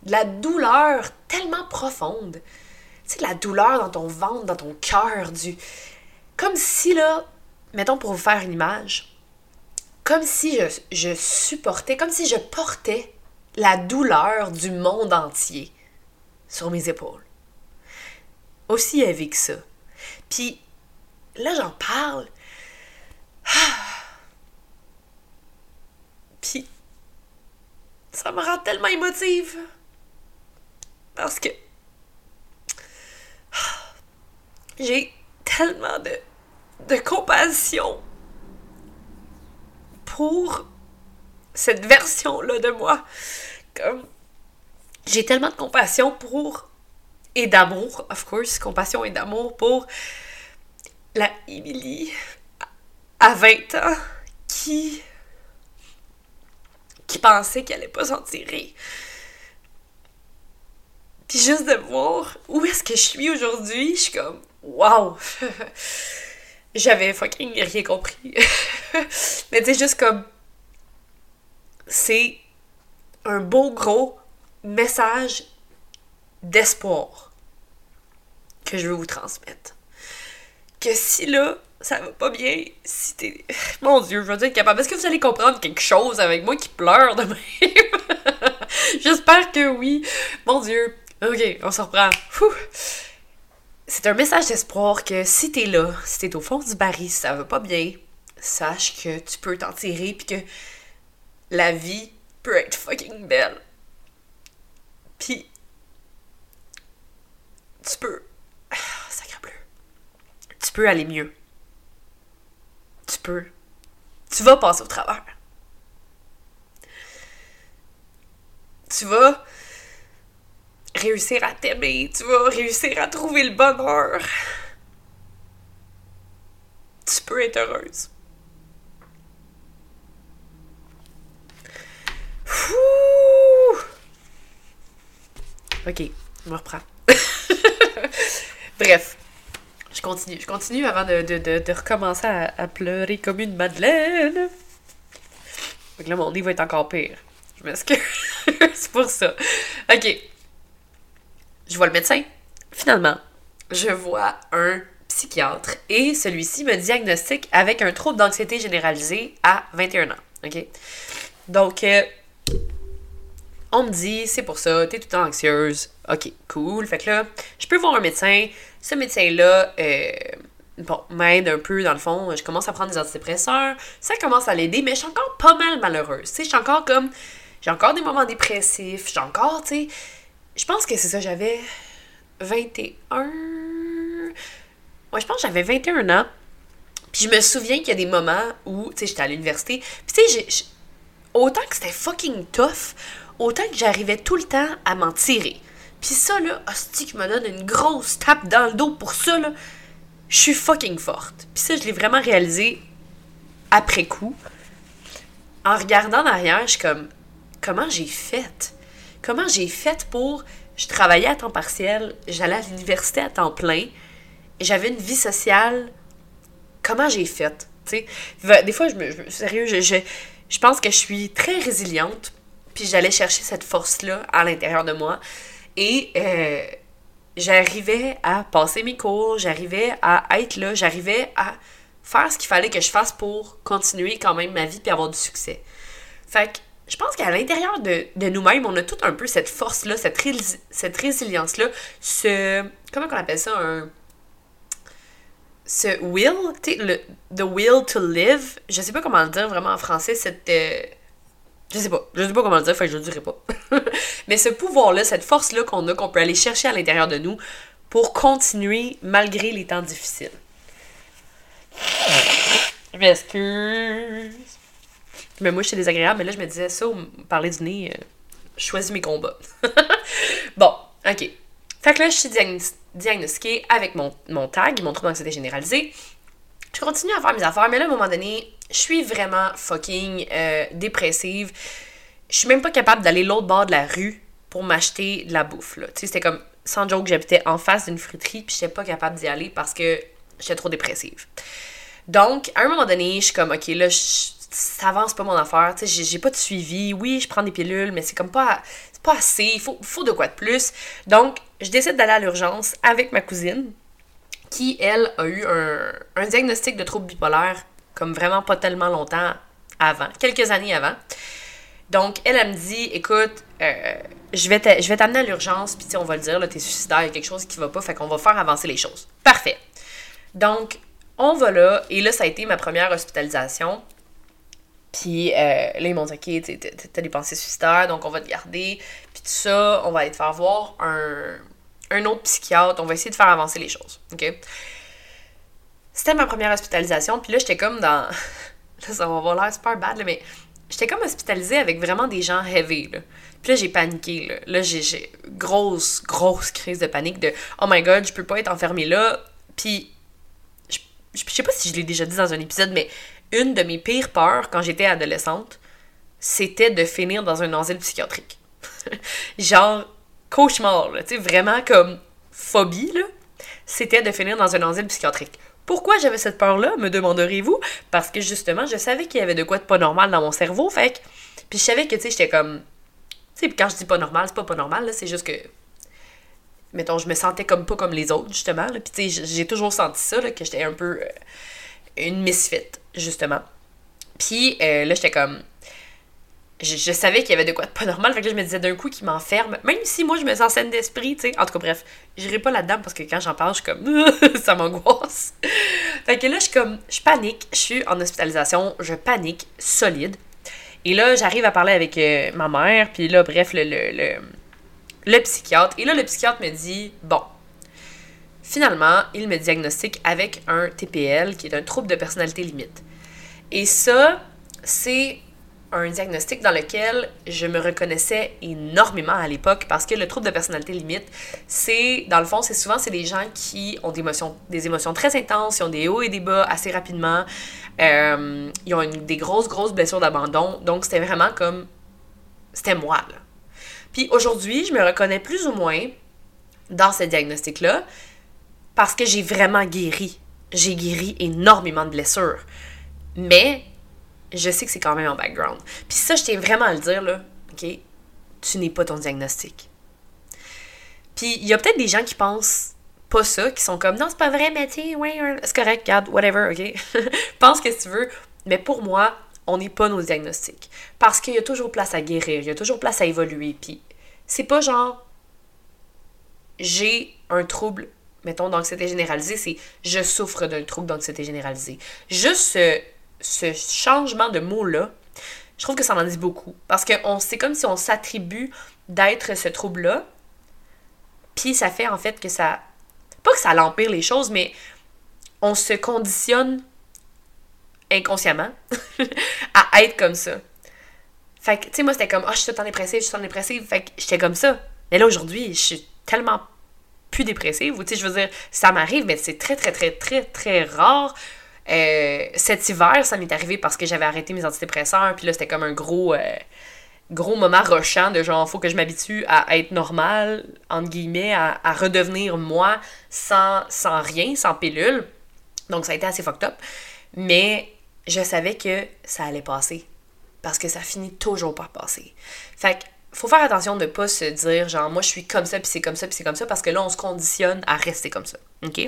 de la douleur tellement profonde. Tu sais, de la douleur dans ton ventre, dans ton cœur, du. Comme si, là, mettons pour vous faire une image, comme si je, supportais, comme si je portais la douleur du monde entier sur mes épaules. Aussi heavy que ça. Puis là, j'en parle. Ah, puis, ça me rend tellement émotive. Parce que j'ai tellement de, de compassion pour cette version-là de moi. Comme, j'ai tellement de compassion pour, et d'amour, of course, compassion et d'amour pour la Emily à 20 ans qui qui pensait qu'elle allait pas s'en tirer. Puis juste de voir où est-ce que je suis aujourd'hui, je suis comme wow. J'avais fucking rien compris. Mais tu juste comme c'est un beau gros message d'espoir que je veux vous transmettre. Que si là, ça va pas bien, si t'es. Mon Dieu, je veux dire capable. Est-ce que vous allez comprendre quelque chose avec moi qui pleure de même? J'espère que oui. Mon Dieu. Ok, on se reprend. C'est un message d'espoir que si t'es là, si t'es au fond du baril, si ça va pas bien, sache que tu peux t'en tirer puis que la vie peut être fucking belle. Puis tu peux. Ah, sacre bleu. Tu peux aller mieux tu peux. Tu vas passer au travers. Tu vas réussir à t'aimer, tu vas réussir à trouver le bonheur. Tu peux être heureuse. Ok, on reprend. Bref, je continue, je continue avant de, de, de, recommencer à, pleurer comme une madeleine. Donc là, mon nez va être encore pire. Je m'excuse. C'est pour ça. Ok. Je vois le médecin. Finalement, je vois un psychiatre et celui-ci me diagnostique avec un trouble d'anxiété généralisée à 21 ans. OK? Donc, euh, on me dit, c'est pour ça, t'es tout le temps anxieuse. Ok, cool. Fait que là, je peux voir un médecin. Ce médecin-là, euh, bon, m'aide un peu dans le fond. Je commence à prendre des antidépresseurs. Ça commence à l'aider, mais je suis encore pas mal malheureuse. Tu je suis encore comme. J'ai encore des moments dépressifs. J'ai encore, tu sais. Je pense que c'est ça, j'avais 21. Ouais, je pense que j'avais 21 ans. Puis je me souviens qu'il y a des moments où, tu sais, j'étais à l'université. Puis tu sais, autant que c'était fucking tough, autant que j'arrivais tout le temps à m'en tirer. Puis ça, là, hostie qui me donne une grosse tape dans le dos pour ça, là, je suis fucking forte. Puis ça, je l'ai vraiment réalisé après coup. En regardant derrière, je suis comme, comment j'ai fait? Comment j'ai fait pour... Je travaillais à temps partiel, j'allais à l'université à temps plein, j'avais une vie sociale. Comment j'ai fait? sais Des fois, je me... sérieux, je, je, je pense que je suis très résiliente puis j'allais chercher cette force-là à l'intérieur de moi. Et euh, j'arrivais à passer mes cours, j'arrivais à être là, j'arrivais à faire ce qu'il fallait que je fasse pour continuer quand même ma vie puis avoir du succès. Fait que je pense qu'à l'intérieur de, nous-mêmes, on a tout un peu cette force-là, cette, résilience-là, ce... Comment on appelle ça? Un... Ce will, tu sais, the will to live, je sais pas comment le dire vraiment en français, cette... Euh, je sais pas. Je sais pas comment le dire, fait que je le dirai pas. Mais ce pouvoir-là, cette force-là qu'on a, qu'on peut aller chercher à l'intérieur de nous pour continuer malgré les temps difficiles. Je m'excuse. Mais moi, je suis désagréable, mais là, je me disais ça, parler du nez, euh, choisis mes combats. bon, ok. Fait que là, je suis diagnostiquée avec mon, tag, mon trouble d'anxiété généralisée. Je continue à faire mes affaires, mais là, à un moment donné, je suis vraiment fucking euh, dépressive. Je suis même pas capable d'aller l'autre bord de la rue pour m'acheter de la bouffe. Tu sais, c'était comme, sans joke, j'habitais en face d'une friterie, puis j'étais pas capable d'y aller parce que j'étais trop dépressive. Donc, à un moment donné, je suis comme, ok, là, ça avance pas mon affaire, tu sais, j'ai pas de suivi. Oui, je prends des pilules, mais c'est comme pas, pas assez, il faut, faut de quoi de plus. Donc, je décide d'aller à l'urgence avec ma cousine, qui, elle, a eu un, un diagnostic de trouble bipolaire comme vraiment pas tellement longtemps avant, quelques années avant. Donc, elle, elle me dit, écoute, euh, je vais t'amener à l'urgence, puis on va le dire, t'es suicidaire, il y a quelque chose qui va pas, fait qu'on va faire avancer les choses. Parfait. Donc, on va là, et là, ça a été ma première hospitalisation. Puis euh, là, ils m'ont dit, OK, t'as des pensées suicidaires, donc on va te garder. Puis tout ça, on va aller te faire voir un, un autre psychiatre, on va essayer de faire avancer les choses, ok? C'était ma première hospitalisation, puis là, j'étais comme dans... là, ça va avoir l'air super bad, là, mais j'étais comme hospitalisée avec vraiment des gens heavy, là. Puis là, j'ai paniqué, là. Là, j'ai grosse, grosse crise de panique de « Oh my God, je peux pas être enfermée là. » Puis, je, sais pas si je l'ai déjà dit dans un épisode, mais une de mes pires peurs quand j'étais adolescente, c'était de finir dans un asile psychiatrique. Genre, cauchemar, là, tu sais, vraiment comme phobie, là, c'était de finir dans un asile psychiatrique. Pourquoi j'avais cette peur-là, me demanderez-vous? Parce que justement, je savais qu'il y avait de quoi de pas normal dans mon cerveau, fait que... Puis je savais que, tu sais, j'étais comme... Tu sais, quand je dis pas normal, c'est pas pas normal, là, c'est juste que... Mettons, je me sentais comme pas comme les autres, justement. Puis tu sais, j'ai toujours senti ça, là, que j'étais un peu... Euh, une misfit, justement. Puis euh, là, j'étais comme je, savais qu'il y avait de quoi de pas normal. Fait que je me disais d'un coup qu'il m'enferme. Même si moi, je me sens saine d'esprit, tu sais. En tout cas, bref, j'irai pas là-dedans parce que quand j'en parle, je suis comme. ça m'angoisse. Fait que là, je suis comme. Je panique. Je suis en hospitalisation. Je panique solide. Et là, j'arrive à parler avec euh, ma mère. Puis là, bref, le, le, le, le psychiatre. Et là, le psychiatre me dit Bon. Finalement, il me diagnostique avec un TPL, qui est un trouble de personnalité limite. Et ça, c'est un diagnostic dans lequel je me reconnaissais énormément à l'époque parce que le trouble de personnalité limite, c'est, dans le fond, c'est souvent c'est des gens qui ont des émotions, des émotions très intenses, ils ont des hauts et des bas assez rapidement, euh, ils ont des grosses, grosses blessures d'abandon. Donc, c'était vraiment comme, c'était moi, là. Puis aujourd'hui, je me reconnais plus ou moins dans ce diagnostic-là parce que j'ai vraiment guéri. J'ai guéri énormément de blessures. Mais je sais que c'est quand même en background. Puis ça, je tiens vraiment à le dire, là, OK? Tu n'es pas ton diagnostic. Puis il y a peut-être des gens qui pensent pas ça, qui sont comme, non, c'est pas vrai, mais tu ouais, c'est correct, regarde, whatever, OK? Pense que tu veux. Mais pour moi, on n'est pas nos diagnostics. Parce qu'il y a toujours place à guérir, il y a toujours place à évoluer. Puis c'est pas genre, j'ai un trouble, mettons, d'anxiété généralisée, c'est je souffre d'un trouble d'anxiété généralisée. Juste ce changement de mot-là, je trouve que ça m'en dit beaucoup. Parce que c'est comme si on s'attribue d'être ce trouble-là. Puis ça fait en fait que ça. Pas que ça l'empire les choses, mais on se conditionne inconsciemment à être comme ça. Fait que, tu sais, moi, c'était comme, ah, oh, je suis tout le dépressive, je suis tout le dépressive. Fait que j'étais comme ça. Mais là, aujourd'hui, je suis tellement plus dépressive. Ou, tu sais, je veux dire, ça m'arrive, mais c'est très, très, très, très, très rare. Euh, cet hiver, ça m'est arrivé parce que j'avais arrêté mes antidépresseurs, puis là, c'était comme un gros, euh, gros moment rochant de genre, faut que je m'habitue à être normal, entre guillemets, à, redevenir moi sans, sans rien, sans pilule. Donc, ça a été assez fucked up. Mais je savais que ça allait passer. Parce que ça finit toujours par passer. Fait que, faut faire attention de pas se dire, genre, moi, je suis comme ça, puis c'est comme ça, puis c'est comme ça, parce que là, on se conditionne à rester comme ça. OK?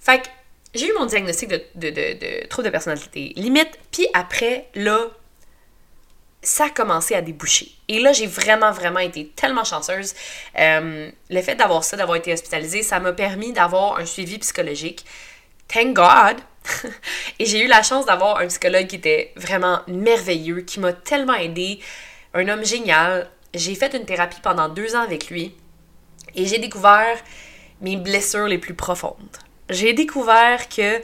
Fait que, j'ai eu mon diagnostic de, de, de, trouble de personnalité limite, puis après, là, ça a commencé à déboucher. Et là, j'ai vraiment, vraiment été tellement chanceuse. Euh, le fait d'avoir ça, d'avoir été hospitalisée, ça m'a permis d'avoir un suivi psychologique. Thank God! Et j'ai eu la chance d'avoir un psychologue qui était vraiment merveilleux, qui m'a tellement aidé. Un homme génial. J'ai fait une thérapie pendant deux ans avec lui. Et j'ai découvert mes blessures les plus profondes j'ai découvert que,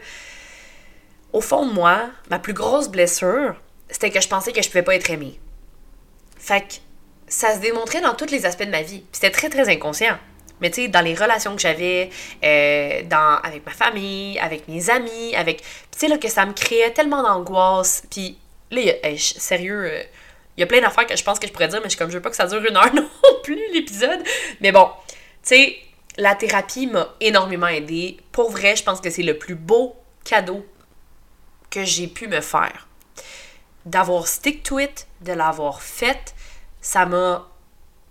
au fond de moi, ma plus grosse blessure, c'était que je pensais que je pouvais pas être aimée. Fait ça se démontrait dans tous les aspects de ma vie. C'était très, très inconscient. Mais tu sais, dans les relations que j'avais, euh, avec ma famille, avec mes amis, avec. Tu sais, là, que ça me créait tellement d'angoisse. Puis là, sérieux, euh, il y a plein d'affaires que je pense que je pourrais dire, mais je suis comme, je veux pas que ça dure une heure non plus, l'épisode. Mais bon, tu sais, la thérapie m'a énormément aidé. Pour vrai, je pense que c'est le plus beau cadeau que j'ai pu me faire. D'avoir stick to it, de l'avoir fait, ça m'a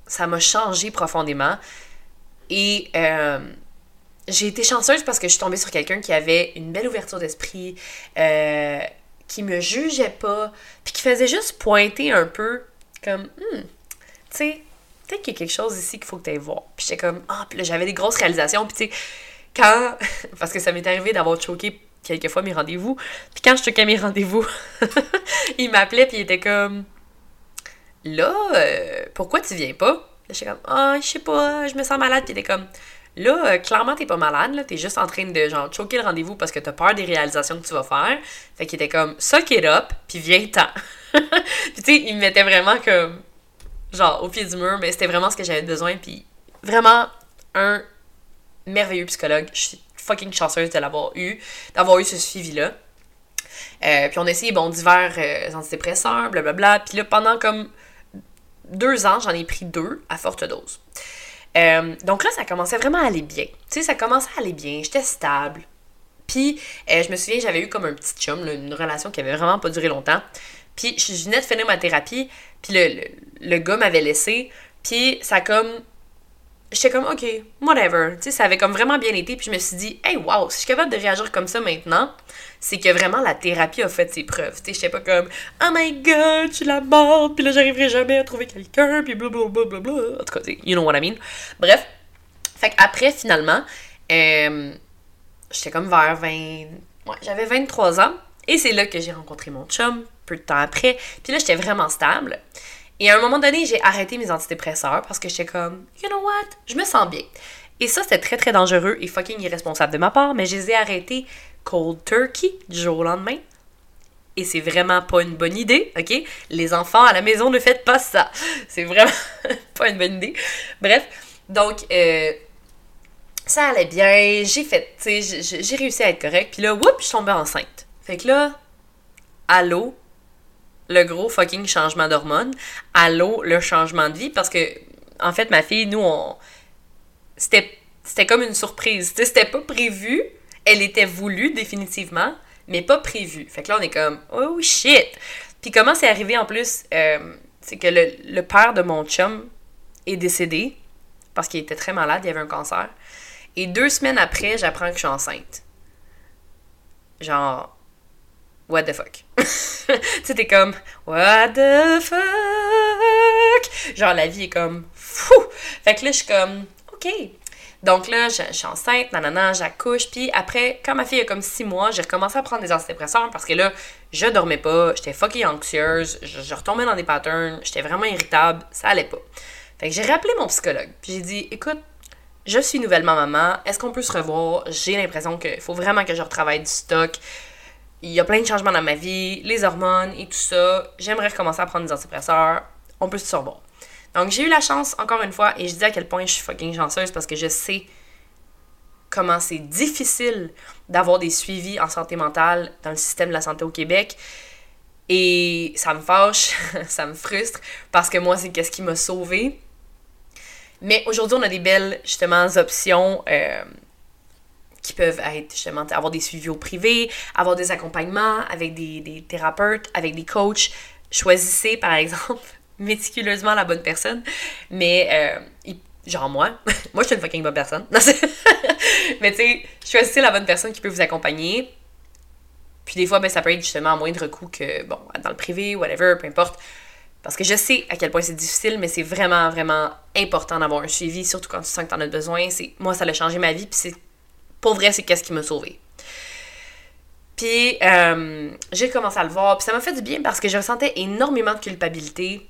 ça changé profondément. Et euh, j'ai été chanceuse parce que je suis tombée sur quelqu'un qui avait une belle ouverture d'esprit, euh, qui me jugeait pas, puis qui faisait juste pointer un peu comme, hmm, tu sais, peut-être qu'il y a quelque chose ici qu'il faut que tu ailles voir. Puis j'étais comme, ah, puis là, j'avais des grosses réalisations. Puis tu sais, quand, parce que ça m'est arrivé d'avoir choqué quelquefois mes rendez-vous. Puis quand je choquais mes rendez-vous, il m'appelait, puis il était comme, là, euh, pourquoi tu viens pas? J'étais comme, ah, je sais pas, je me sens malade. Puis il était comme, là, euh, clairement, t'es pas malade, là. T'es juste en train de, genre, choquer le rendez-vous parce que t'as peur des réalisations que tu vas faire. Fait qu'il était comme, suck it up, puis viens-t'en. puis tu sais, il me mettait vraiment comme, genre, au pied du mur, mais c'était vraiment ce que j'avais besoin. Puis vraiment, un merveilleux psychologue. Je suis fucking chanceuse de l'avoir eu, d'avoir eu ce suivi-là. Euh, puis on a essayé, bon, divers euh, antidépresseurs, blablabla. Puis là, pendant comme deux ans, j'en ai pris deux à forte dose. Euh, donc là, ça commençait vraiment à aller bien. Tu sais, ça commençait à aller bien, j'étais stable. Puis, je me souviens, j'avais eu comme un petit chum, une relation qui avait vraiment pas duré longtemps. Puis, je venais de finir ma thérapie, puis le, le, le gars m'avait laissé. Puis, ça comme j'étais comme, OK, whatever. Tu sais, ça avait comme vraiment bien été. Puis je me suis dit, hey, wow, si je suis capable de réagir comme ça maintenant, c'est que vraiment la thérapie a fait ses preuves. Tu sais, j'étais pas comme, oh my god, je suis la mort, puis là, j'arriverai jamais à trouver quelqu'un, puis blablabla. Bla, bla, bla. En tout cas, you know what I mean. Bref. Fait qu'après, finalement, euh, j'étais comme vers 20. Ouais, j'avais 23 ans. Et c'est là que j'ai rencontré mon chum, peu de temps après. Puis là, j'étais vraiment stable. Et à un moment donné, j'ai arrêté mes antidépresseurs parce que j'étais comme, you know what, je me sens bien. Et ça, c'était très très dangereux et fucking irresponsable de ma part, mais je les ai arrêtés cold turkey du jour au lendemain. Et c'est vraiment pas une bonne idée, ok? Les enfants à la maison, ne faites pas ça. C'est vraiment pas une bonne idée. Bref, donc, euh, ça allait bien, j'ai fait, tu sais, j'ai réussi à être correct. Puis là, whoop, je suis tombée enceinte. Fait que là, allô, le gros fucking changement d'hormones. Allô, le changement de vie. Parce que, en fait, ma fille, nous, on. C'était, comme une surprise. C'était pas prévu. Elle était voulue, définitivement, mais pas prévue. Fait que là, on est comme, oh shit! Puis comment c'est arrivé en plus? Euh, c'est que le, le père de mon chum est décédé parce qu'il était très malade, il avait un cancer. Et deux semaines après, j'apprends que je suis enceinte. Genre, what the fuck? tu sais, t'es comme, what the fuck? Genre, la vie est comme, fou. Fait que là, je suis comme, ok. Donc là, je, suis enceinte, nanana, j'accouche. Puis après, quand ma fille a comme six mois, j'ai recommencé à prendre des antidépresseurs parce que là, je dormais pas, j'étais fucking anxieuse, je, retombais dans des patterns, j'étais vraiment irritable, ça allait pas. Fait que j'ai rappelé mon psychologue. Puis j'ai dit, écoute, je suis nouvellement maman, est-ce qu'on peut se revoir? J'ai l'impression qu'il faut vraiment que je retravaille du stock il y a plein de changements dans ma vie, les hormones et tout ça. J'aimerais recommencer à prendre des antidépresseurs. On peut se survoir. Donc, j'ai eu la chance, encore une fois, et je dis à quel point je suis fucking chanceuse parce que je sais comment c'est difficile d'avoir des suivis en santé mentale dans le système de la santé au Québec. Et ça me fâche, ça me frustre, parce que moi, c'est qu'est-ce qui m'a sauvé. Mais aujourd'hui, on a des belles, justement, options. Euh, qui peuvent être justement avoir des suivis au privé, avoir des accompagnements avec des, thérapeutes, avec des coachs. Choisissez par exemple méticuleusement la bonne personne, mais euh, genre moi, moi je suis une fucking bonne personne. mais tu sais, choisissez la bonne personne qui peut vous accompagner. Puis des fois, ben, ça peut être justement à moindre coût que, bon, dans le privé, whatever, peu importe. Parce que je sais à quel point c'est difficile, mais c'est vraiment, vraiment important d'avoir un suivi, surtout quand tu sens que tu en as besoin. Moi, ça a changé ma vie, puis c'est pour vrai, c'est qu'est-ce qui m'a sauvé. Puis euh, j'ai commencé à le voir, puis ça m'a fait du bien parce que je ressentais énormément de culpabilité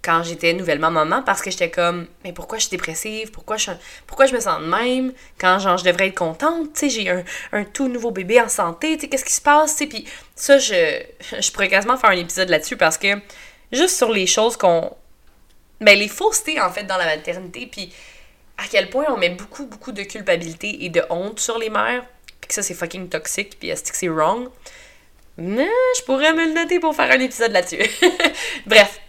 quand j'étais nouvellement maman parce que j'étais comme mais pourquoi je suis dépressive? Pourquoi je pourquoi je me sens de même? Quand genre je devrais être contente tu sais j'ai un, un, tout nouveau bébé en santé tu sais qu'est-ce qui se passe? Tu puis ça je je pourrais quasiment faire un épisode là-dessus parce que juste sur les choses qu'on ben les faussetés en fait dans la maternité puis à quel point on met beaucoup, beaucoup de culpabilité et de honte sur les mères, puis que ça, c'est fucking toxique, puis est-ce que c'est wrong? Mais je pourrais me le noter pour faire un épisode là-dessus. Bref.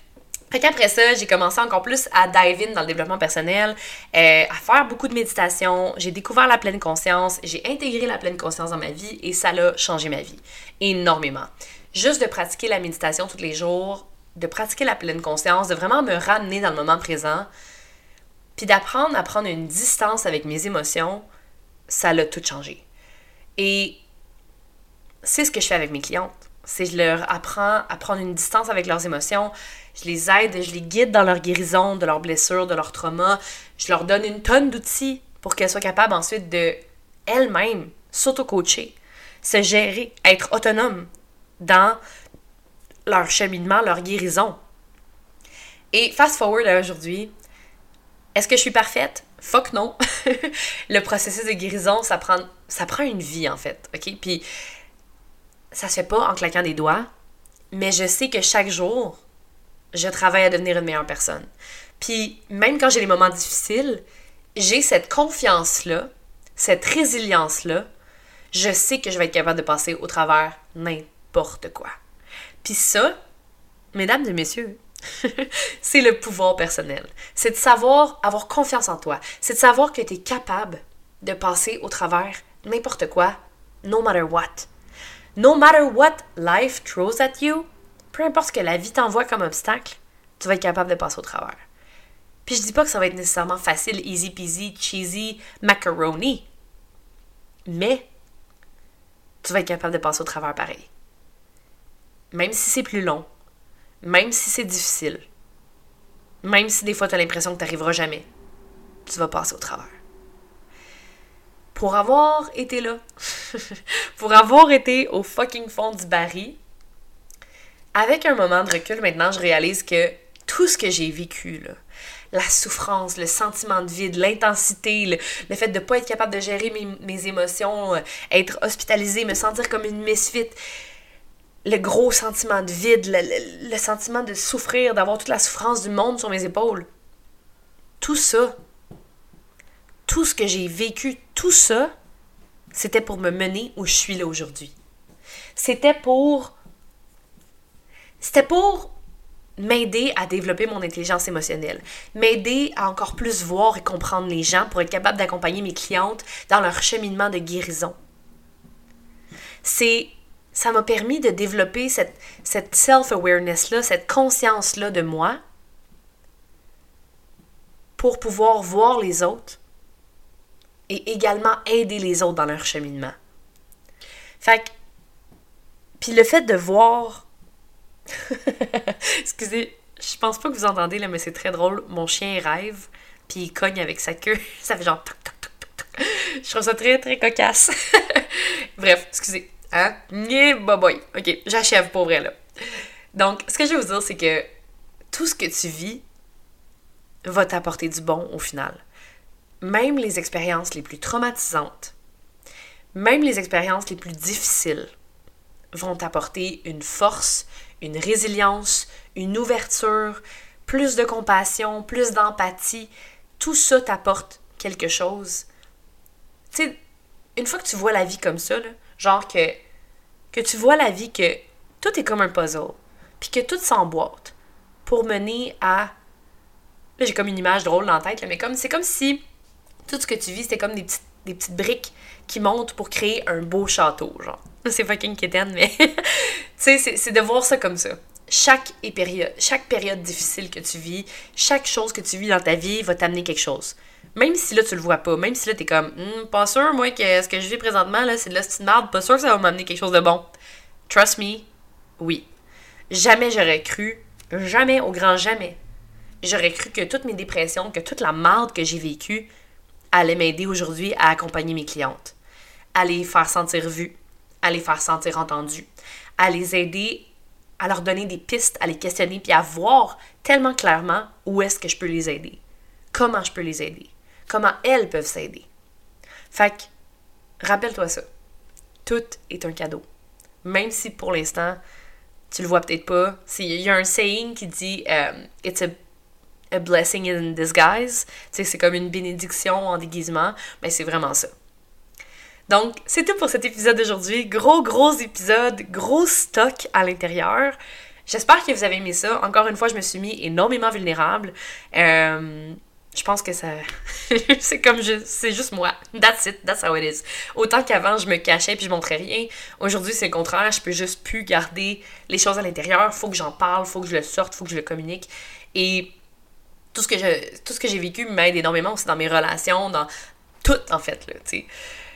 Fait qu'après ça, j'ai commencé encore plus à dive in dans le développement personnel, euh, à faire beaucoup de méditation. J'ai découvert la pleine conscience, j'ai intégré la pleine conscience dans ma vie et ça l'a changé ma vie énormément. Juste de pratiquer la méditation tous les jours, de pratiquer la pleine conscience, de vraiment me ramener dans le moment présent, puis d'apprendre à prendre une distance avec mes émotions, ça l'a tout changé. Et c'est ce que je fais avec mes clientes. C'est je leur apprends à prendre une distance avec leurs émotions. Je les aide, je les guide dans leur guérison, de leurs blessures, de leurs traumas. Je leur donne une tonne d'outils pour qu'elles soient capables ensuite de elles-mêmes s'auto-coacher, se gérer, être autonomes dans leur cheminement, leur guérison. Et fast forward à aujourd'hui, Est-ce que je suis parfaite? Fuck non. le processus de guérison, ça prend, ça prend une vie, en fait. OK? Puis, ça se fait pas en claquant des doigts, mais je sais que chaque jour, je travaille à devenir une meilleure personne. Puis, même quand j'ai les moments difficiles, j'ai cette confiance-là, cette résilience-là. Je sais que je vais être capable de passer au travers n'importe quoi. Puis ça, mesdames et messieurs, c'est le pouvoir personnel. C'est de savoir avoir confiance en toi. C'est de savoir que tu es capable de passer au travers n'importe quoi, no matter what. No matter what life throws at you, peu importe ce que la vie t'envoie comme obstacle, tu vas être capable de passer au travers. Puis je dis pas que ça va être nécessairement facile, easy peasy, cheesy, macaroni. Mais tu vas être capable de passer au travers pareil. Même si c'est plus long, même si c'est difficile, même si des fois tu as l'impression que tu n'arriveras jamais, tu vas passer au travers. Pour avoir été là, pour avoir été au fucking fond du baril, avec un moment de recul maintenant, je réalise que tout ce que j'ai vécu, là, la souffrance, le sentiment de vide, l'intensité, le, fait de ne pas être capable de gérer mes, émotions, euh, être hospitalisé, me sentir comme une misfit, le gros sentiment de vide, le, sentiment de souffrir, d'avoir toute la souffrance du monde sur mes épaules. Tout ça, tout ce que j'ai vécu, tout ça, c'était pour me mener où je suis là aujourd'hui. C'était pour... C'était pour m'aider à développer mon intelligence émotionnelle, m'aider à encore plus voir et comprendre les gens pour être capable d'accompagner mes clientes dans leur cheminement de guérison. C'est ça m'a permis de développer cette, cette self-awareness-là, cette conscience-là de moi pour pouvoir voir les autres et également aider les autres dans leur cheminement. Fait que, puis le fait de voir, excusez, je pense pas que vous entendez là, mais c'est très drôle. Mon chien rêve, puis il cogne avec sa queue, ça fait genre Je trouve ça très très cocasse. Bref, excusez. Hein? Yeah, boy. Ok, j'achève pour vrai là. Donc, ce que je vais vous dire, c'est que tout ce que tu vis va t'apporter du bon au final. Même les expériences les plus traumatisantes, même les expériences les plus difficiles vont t'apporter une force, une résilience, une ouverture, plus de compassion, plus d'empathie. Tout ça t'apporte quelque chose. Tu sais, une fois que tu vois la vie comme ça, là, Genre que, que tu vois la vie que tout est comme un puzzle, puis que tout s'emboîte pour mener à. Là, j'ai comme une image drôle dans la tête, mais comme c'est comme si tout ce que tu vis, c'était comme des petites, briques qui montent pour créer un beau château, genre. C'est fucking kitten, mais tu sais, c'est de voir ça comme ça. Chaque période, chaque période difficile que tu vis, chaque chose que tu vis dans ta vie va t'amener quelque chose. Même si là, tu le vois pas, même si là, t'es comme, hmm, pas sûr, moi, que ce que je vis présentement, là, c'est de la merde, pas sûr que ça va m'amener quelque chose de bon. Trust me, oui. Jamais j'aurais cru, jamais, au grand jamais, j'aurais cru que toutes mes dépressions, que toute la merde que j'ai vécue allait m'aider aujourd'hui à accompagner mes clientes, à les faire sentir vues, à les faire sentir entendues, à les aider à leur donner des pistes, à les questionner, puis à voir tellement clairement où est-ce que je peux les aider, comment je peux les aider comment elles peuvent s'aider. Fait que, rappelle-toi ça. Tout est un cadeau. Même si pour l'instant, tu le vois peut-être pas. Il y a un saying qui dit um, It's a, blessing in disguise. c'est comme une bénédiction en déguisement. Mais c'est vraiment ça. Donc, c'est tout pour cet épisode d'aujourd'hui. Gros, gros épisode, gros stock à l'intérieur. J'espère que vous avez aimé ça. Encore une fois, je me suis mis énormément vulnérable. Euh, je pense que ça. c'est comme je. C'est juste moi. That's it. That's how it is. Autant qu'avant, je me cachais puis je montrais rien. Aujourd'hui, c'est le contraire. Je peux juste plus garder les choses à l'intérieur. Faut que j'en parle, faut que je le sorte, faut que je le communique. Et tout ce que je, tout ce que j'ai vécu m'aide énormément aussi dans mes relations, dans tout en fait là.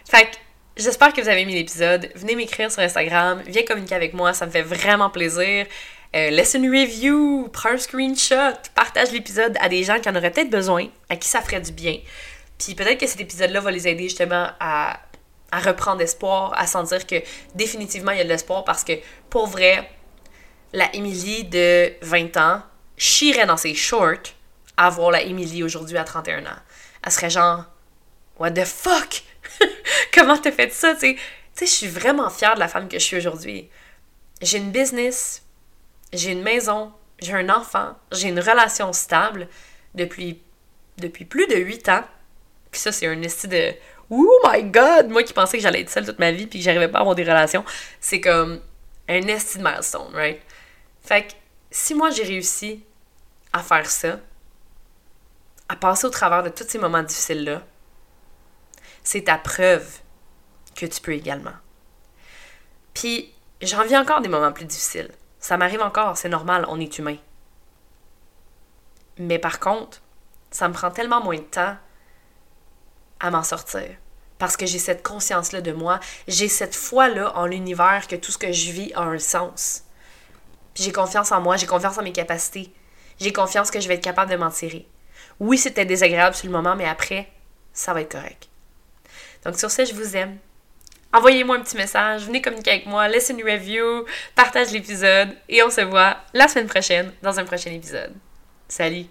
Fait que j'espère que vous avez aimé l'épisode. Venez m'écrire sur Instagram, viens communiquer avec moi, ça me fait vraiment plaisir. Euh, laisse une review, prends un screenshot, partage l'épisode à des gens qui en auraient peut-être besoin, à qui ça ferait du bien. Puis peut-être que cet épisode-là va les aider justement à, reprendre espoir, à sentir que définitivement il y a de l'espoir parce que pour vrai, la Emily de 20 ans chierait dans ses shorts à voir la Emily aujourd'hui à 31 ans. Elle serait genre, What the fuck? Comment t'as fait ça? Tu sais, je suis vraiment fière de la femme que je suis aujourd'hui. J'ai une business, j'ai une maison, j'ai un enfant, j'ai une relation stable depuis, depuis plus de 8 ans. Puis ça, c'est un esti de Oh my god! Moi qui pensais que j'allais être seule toute ma vie puis que j'arrivais pas à avoir des relations, c'est comme un esti de milestone, right? Fait que si moi j'ai réussi à faire ça, à passer au travers de tous ces moments difficiles-là, c'est ta preuve que tu peux également. Puis, j'en vis encore des moments plus difficiles. Ça m'arrive encore, c'est normal, on est humain. Mais par contre, ça me prend tellement moins de temps à m'en sortir. Parce que j'ai cette conscience-là de moi, j'ai cette foi-là en l'univers que tout ce que je vis a un sens. Puis j'ai confiance en moi, j'ai confiance en mes capacités. J'ai confiance que je vais être capable de m'en tirer. Oui, c'était désagréable sur le moment, mais après, ça va être correct. Donc sur ce, je vous aime. Envoyez-moi un petit message, venez communiquer avec moi, laissez une review, partage l'épisode et on se voit la semaine prochaine dans un prochain épisode. Salut!